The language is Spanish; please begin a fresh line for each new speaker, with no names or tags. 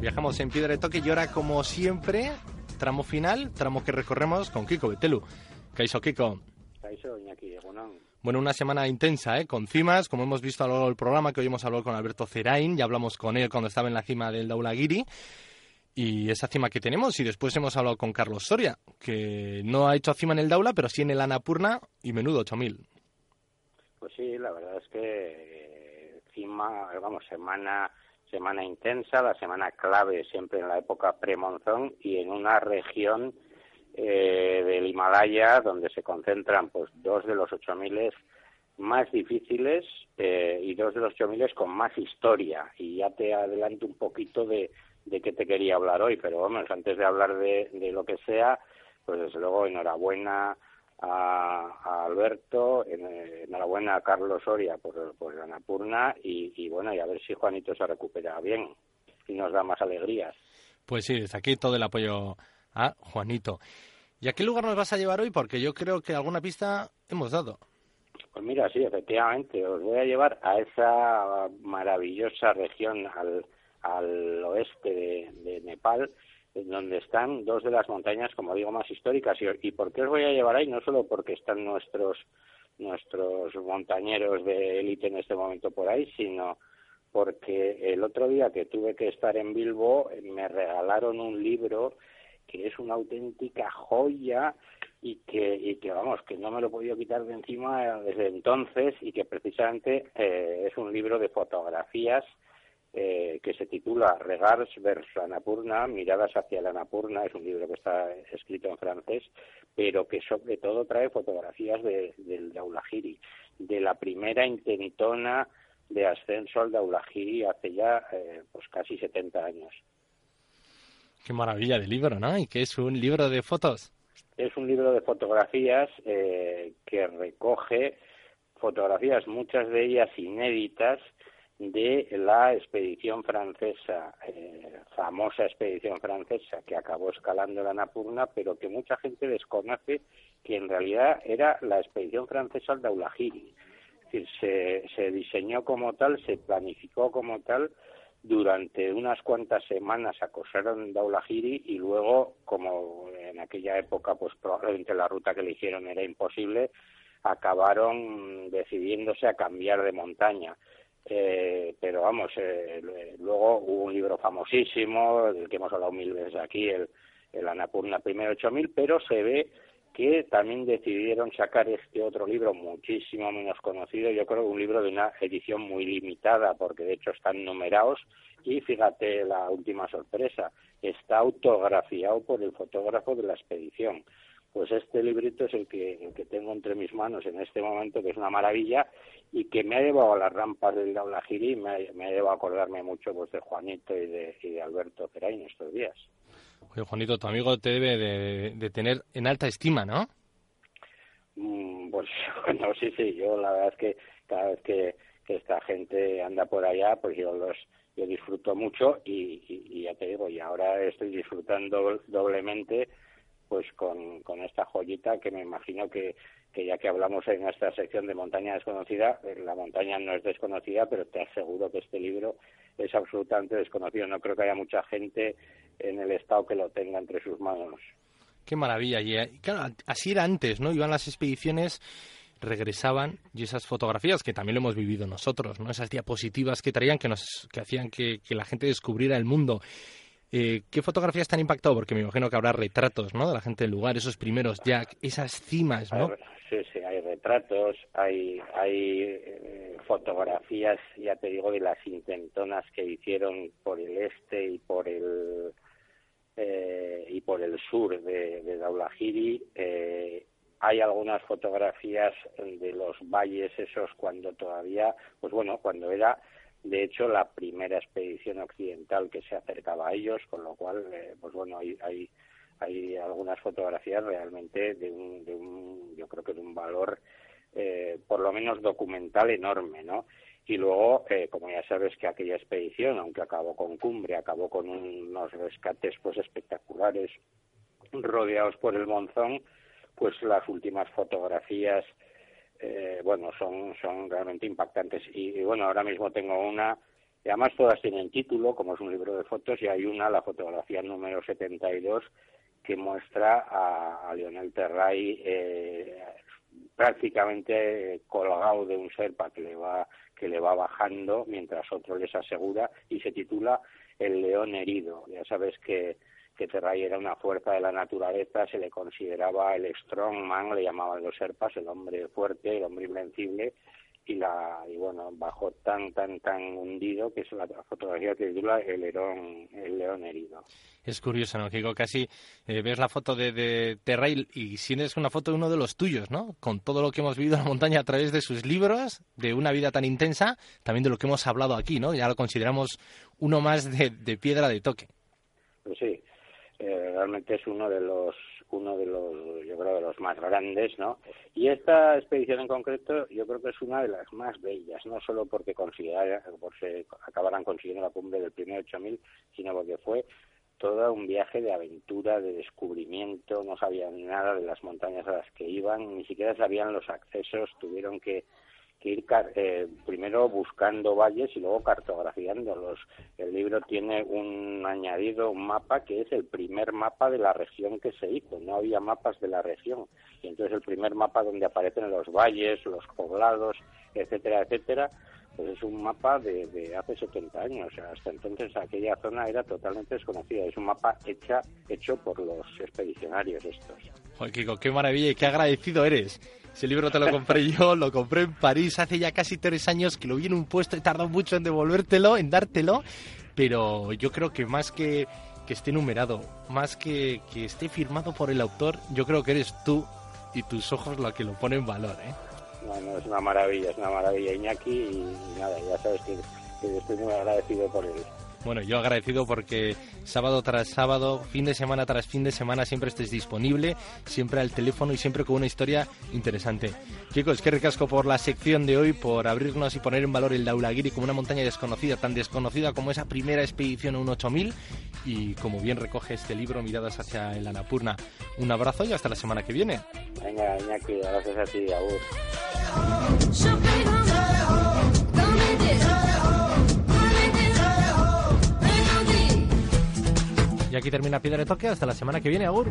Viajamos en piedra de toque y ahora, como siempre, tramo final, tramo que recorremos con Kiko Betelu. Kaiso Kiko.
Kaiso Iñaki, Egunon.
Bueno, una semana intensa, ¿eh? Con cimas, como hemos visto a lo largo del programa, que hoy hemos hablado con Alberto Cerain, ya hablamos con él cuando estaba en la cima del Daulagiri, y esa cima que tenemos, y después hemos hablado con Carlos Soria, que no ha hecho cima en el Daula, pero sí en el Anapurna, y menudo, 8000.
Pues sí, la verdad es que eh, cima, vamos, semana semana intensa, la semana clave siempre en la época premonzón y en una región eh, del Himalaya, donde se concentran pues dos de los ocho miles más difíciles eh, y dos de los ocho miles con más historia. Y ya te adelanto un poquito de, de qué te quería hablar hoy, pero vamos, antes de hablar de, de lo que sea, pues desde luego enhorabuena a, Alberto, enhorabuena a Carlos Soria por, por la Napurna y, y bueno, y a ver si Juanito se recupera bien y nos da más alegrías.
Pues sí, desde aquí todo el apoyo a Juanito. ¿Y a qué lugar nos vas a llevar hoy? Porque yo creo que alguna pista hemos dado.
Pues mira, sí, efectivamente, os voy a llevar a esa maravillosa región al, al oeste de, de Nepal, donde están dos de las montañas, como digo, más históricas. ¿Y, ¿Y por qué os voy a llevar ahí? No solo porque están nuestros nuestros montañeros de élite en este momento por ahí, sino porque el otro día que tuve que estar en Bilbo me regalaron un libro que es una auténtica joya y que, y que vamos, que no me lo he podido quitar de encima desde entonces y que precisamente eh, es un libro de fotografías eh, que se titula Regards vers Annapurna, Miradas hacia la Annapurna, es un libro que está escrito en francés, pero que sobre todo trae fotografías de, del Daulahiri, de la primera intentona de ascenso al Daulahiri hace ya eh, pues casi 70 años.
Qué maravilla de libro, ¿no? ¿Y qué es un libro de fotos?
Es un libro de fotografías eh, que recoge fotografías, muchas de ellas inéditas, de la expedición francesa, eh, famosa expedición francesa que acabó escalando la Napurna, pero que mucha gente desconoce que en realidad era la expedición francesa al Daulahiri. Es decir, se, se diseñó como tal, se planificó como tal, durante unas cuantas semanas acosaron Daulahiri y luego, como en aquella época, pues probablemente la ruta que eligieron era imposible, acabaron decidiéndose a cambiar de montaña. Eh, pero vamos, eh, luego hubo un libro famosísimo, del que hemos hablado mil veces aquí, el, el Anapurna Primero 8000, pero se ve que también decidieron sacar este otro libro muchísimo menos conocido, yo creo que un libro de una edición muy limitada, porque de hecho están numerados, y fíjate la última sorpresa, está autografiado por el fotógrafo de la expedición pues este librito es el que, el que tengo entre mis manos en este momento, que es una maravilla y que me ha llevado a las rampas del Daulagiri y me ha, llevado a acordarme mucho pues, de Juanito y de, y de Alberto Peraín estos días.
Juanito, tu amigo te debe de, tener en alta estima, ¿no?
Mm, pues bueno, sí, sí, yo la verdad es que cada vez que, que esta gente anda por allá, pues yo los yo disfruto mucho y ya te digo, y ahora estoy disfrutando doblemente pues con, con esta joyita que me imagino que, que ya que hablamos en esta sección de montaña desconocida, eh, la montaña no es desconocida, pero te aseguro que este libro es absolutamente desconocido. No creo que haya mucha gente en el estado que lo tenga entre sus manos.
Qué maravilla. Y eh, claro, así era antes, ¿no? Iban las expediciones regresaban y esas fotografías que también lo hemos vivido nosotros, ¿no? Esas diapositivas que traían que nos que hacían que, que la gente descubriera el mundo eh, ¿Qué fotografías te han impactado? Porque me imagino que habrá retratos, ¿no? De la gente del lugar, esos primeros Jack, esas cimas, ¿no?
Sí, sí, hay retratos, hay, hay eh, fotografías, ya te digo, de las intentonas que hicieron por el este y por el eh, y por el sur de, de Daulahiri. Eh, hay algunas fotografías de los valles esos cuando todavía, pues bueno, cuando era de hecho la primera expedición occidental que se acercaba a ellos, con lo cual, eh, pues bueno, hay, hay hay algunas fotografías realmente de un, de un yo creo que de un valor eh, por lo menos documental enorme, ¿no? Y luego, eh, como ya sabes que aquella expedición, aunque acabó con cumbre, acabó con unos rescates pues espectaculares, rodeados por el monzón, pues las últimas fotografías, eh, bueno, son, son realmente impactantes. Y, y, bueno, ahora mismo tengo una, además todas tienen título, como es un libro de fotos, y hay una, la fotografía número 72, que muestra a, a Lionel Terray eh, prácticamente colgado de un serpa que le va que le va bajando mientras otro les asegura y se titula El león herido. Ya sabes que que Terray era una fuerza de la naturaleza, se le consideraba el strongman, le llamaban los serpas, el hombre fuerte, el hombre invencible, y la y bueno bajó tan tan tan hundido que es la fotografía que titula el león el león herido.
Es curioso no Kiko casi eh, ves la foto de, de Terrail y es una foto de uno de los tuyos no con todo lo que hemos vivido en la montaña a través de sus libros de una vida tan intensa también de lo que hemos hablado aquí no ya lo consideramos uno más de, de piedra de toque.
Pues sí eh, realmente es uno de los uno de los, yo creo, de los más grandes, ¿no? Y esta expedición en concreto yo creo que es una de las más bellas, no solo porque considera, porque acabaran consiguiendo la cumbre del primer 8000, sino porque fue todo un viaje de aventura, de descubrimiento, no sabían nada de las montañas a las que iban, ni siquiera sabían los accesos, tuvieron que que ir eh, primero buscando valles y luego cartografiándolos. El libro tiene un añadido, un mapa que es el primer mapa de la región que se hizo. No había mapas de la región. Y entonces el primer mapa donde aparecen los valles, los poblados, etcétera, etcétera, pues es un mapa de, de hace 70 años. Hasta entonces aquella zona era totalmente desconocida. Es un mapa hecha, hecho por los expedicionarios estos.
Joder, Kiko, qué maravilla y qué agradecido eres. Ese libro te lo compré yo, lo compré en París hace ya casi tres años que lo vi en un puesto y tardó mucho en devolvértelo, en dártelo, pero yo creo que más que que esté numerado, más que que esté firmado por el autor, yo creo que eres tú y tus ojos lo que lo ponen en valor, ¿eh?
Bueno, es una maravilla, es una maravilla Iñaki y, nada, ya sabes que, que estoy muy agradecido por él.
Bueno, yo agradecido porque sábado tras sábado, fin de semana tras fin de semana, siempre estés disponible, siempre al teléfono y siempre con una historia interesante. Chicos, qué ricasco por la sección de hoy, por abrirnos y poner en valor el Daulagiri como una montaña desconocida, tan desconocida como esa primera expedición a un 8000 y como bien recoge este libro, Miradas hacia el Anapurna. Un abrazo y hasta la semana que viene.
Venga, Iñaki, gracias a ti, Agur.
Aquí termina Piedra de Toque. Hasta la semana que viene, Agur.